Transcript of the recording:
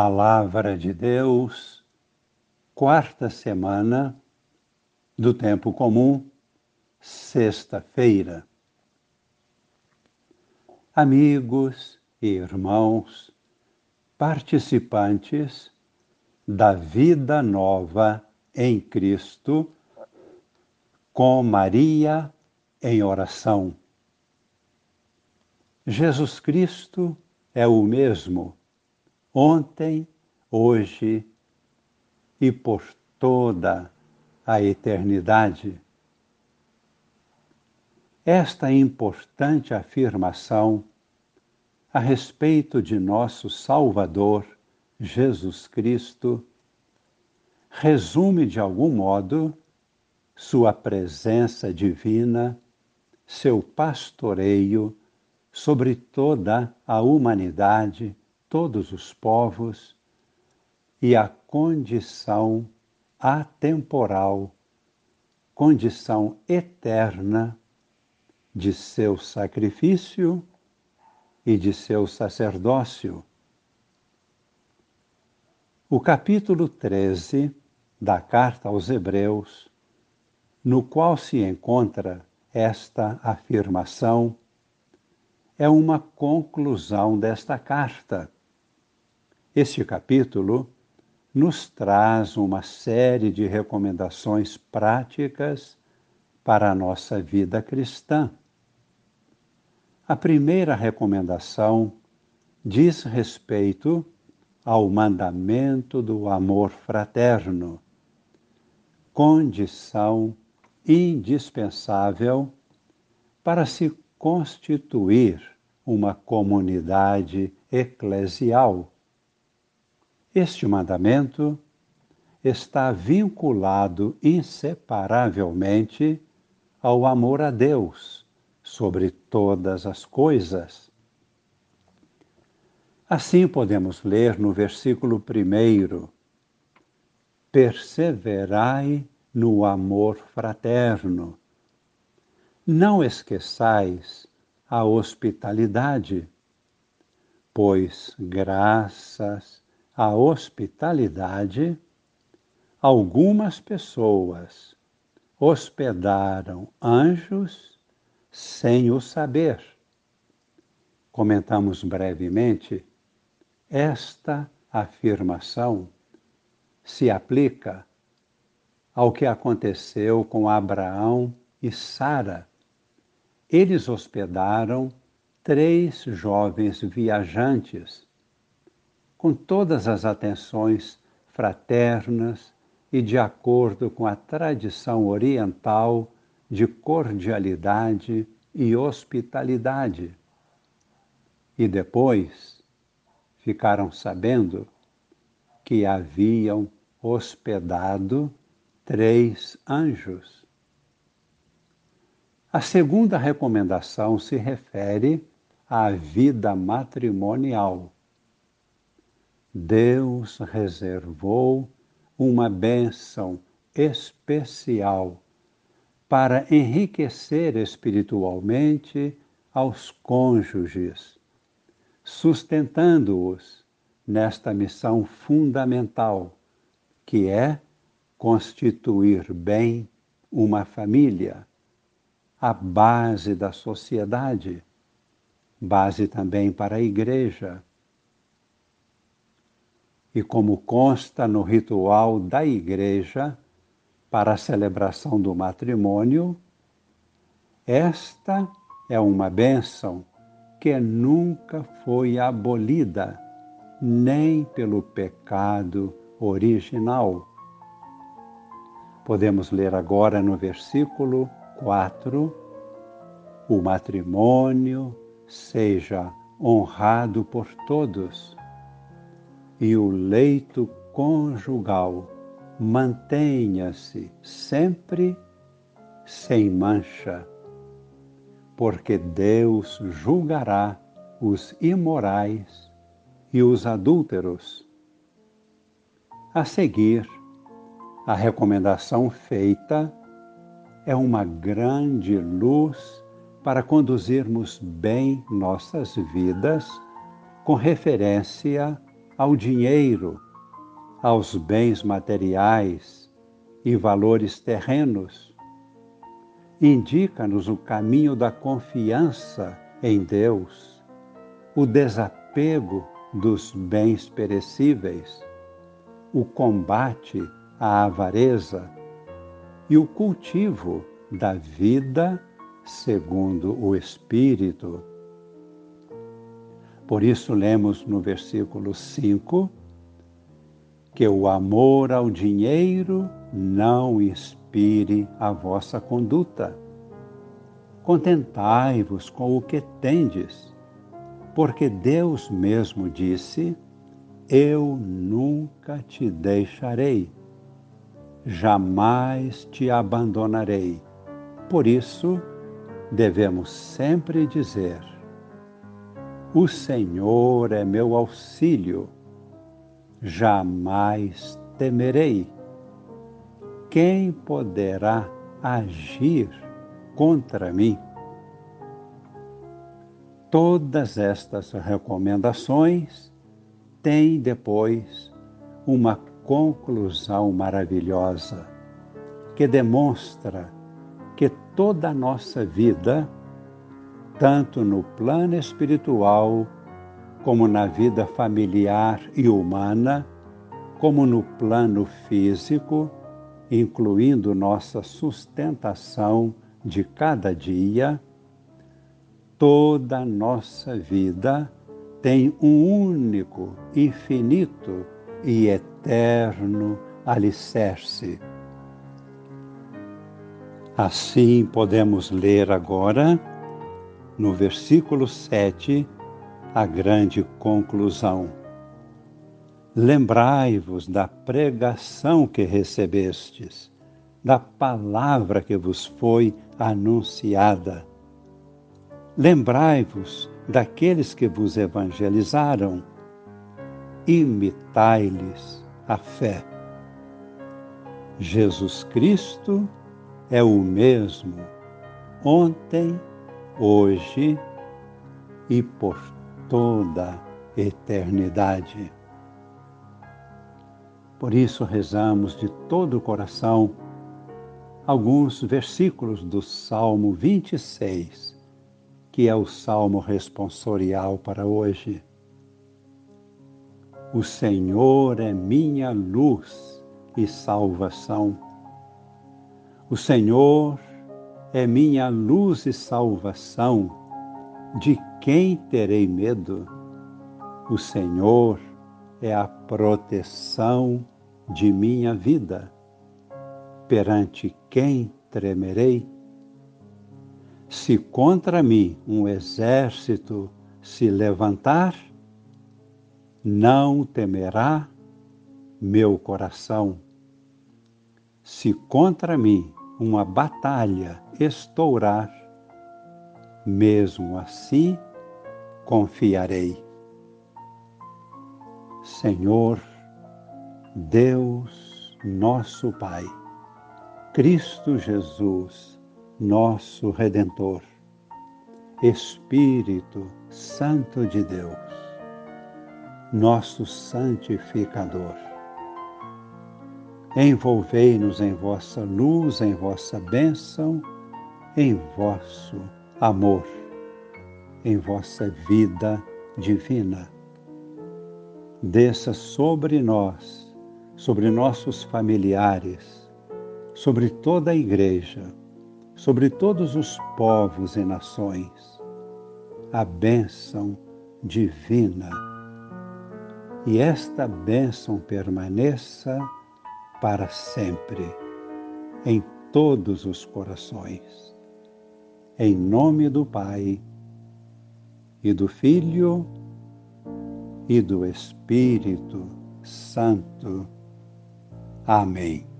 Palavra de Deus, quarta semana do Tempo Comum, sexta-feira. Amigos e irmãos, participantes da vida nova em Cristo, com Maria em oração. Jesus Cristo é o mesmo ontem, hoje e por toda a eternidade. Esta importante afirmação a respeito de nosso Salvador, Jesus Cristo, resume de algum modo sua presença divina, seu pastoreio sobre toda a humanidade todos os povos e a condição atemporal, condição eterna de seu sacrifício e de seu sacerdócio. O capítulo 13 da Carta aos Hebreus, no qual se encontra esta afirmação, é uma conclusão desta carta este capítulo nos traz uma série de recomendações práticas para a nossa vida cristã. A primeira recomendação diz respeito ao mandamento do amor fraterno, condição indispensável para se constituir uma comunidade eclesial este mandamento está vinculado inseparavelmente ao amor a Deus sobre todas as coisas. Assim podemos ler no versículo 1: Perseverai no amor fraterno. Não esqueçais a hospitalidade, pois graças a hospitalidade, algumas pessoas hospedaram anjos sem o saber. Comentamos brevemente, esta afirmação se aplica ao que aconteceu com Abraão e Sara. Eles hospedaram três jovens viajantes com todas as atenções fraternas e de acordo com a tradição oriental de cordialidade e hospitalidade. E depois ficaram sabendo que haviam hospedado três anjos. A segunda recomendação se refere à vida matrimonial Deus reservou uma bênção especial para enriquecer espiritualmente aos cônjuges, sustentando-os nesta missão fundamental, que é constituir bem uma família, a base da sociedade, base também para a igreja e como consta no ritual da Igreja para a celebração do matrimônio, esta é uma bênção que nunca foi abolida, nem pelo pecado original. Podemos ler agora no versículo 4: o matrimônio seja honrado por todos e o leito conjugal mantenha-se sempre sem mancha, porque Deus julgará os imorais e os adúlteros. A seguir, a recomendação feita é uma grande luz para conduzirmos bem nossas vidas com referência ao dinheiro, aos bens materiais e valores terrenos. Indica-nos o caminho da confiança em Deus, o desapego dos bens perecíveis, o combate à avareza e o cultivo da vida segundo o Espírito. Por isso, lemos no versículo 5 que o amor ao dinheiro não inspire a vossa conduta. Contentai-vos com o que tendes, porque Deus mesmo disse: Eu nunca te deixarei, jamais te abandonarei. Por isso, devemos sempre dizer: O Senhor é meu auxílio, jamais temerei. Quem poderá agir contra mim? Todas estas recomendações têm depois uma conclusão maravilhosa que demonstra que toda a nossa vida, tanto no plano espiritual, como na vida familiar e humana, como no plano físico, incluindo nossa sustentação de cada dia, toda a nossa vida tem um único, infinito e eterno alicerce. Assim podemos ler agora, no versículo 7, a grande conclusão. Lembrai-vos da pregação que recebestes, da palavra que vos foi anunciada. Lembrai-vos daqueles que vos evangelizaram. Imitai-lhes a fé. Jesus Cristo é o mesmo ontem, hoje e por toda eternidade. Por isso rezamos de todo o coração alguns versículos do Salmo 26, que é o salmo responsorial para hoje. O Senhor é minha luz e salvação o Senhor é minha luz e salvação, de quem terei medo? O Senhor é a proteção de minha vida, perante quem tremerei? Se contra mim um exército se levantar, não temerá meu coração. Se contra mim uma batalha estourar, mesmo assim confiarei. Senhor, Deus, nosso Pai, Cristo Jesus, nosso Redentor, Espírito Santo de Deus, nosso santificador Envolvei-nos em vossa luz, em vossa bênção, em vosso amor, em vossa vida divina. Desça sobre nós, sobre nossos familiares, sobre toda a Igreja, sobre todos os povos e nações, a bênção divina. E esta bênção permaneça para sempre, em todos os corações. Em nome do Pai, e do Filho, e do Espírito Santo. Amém.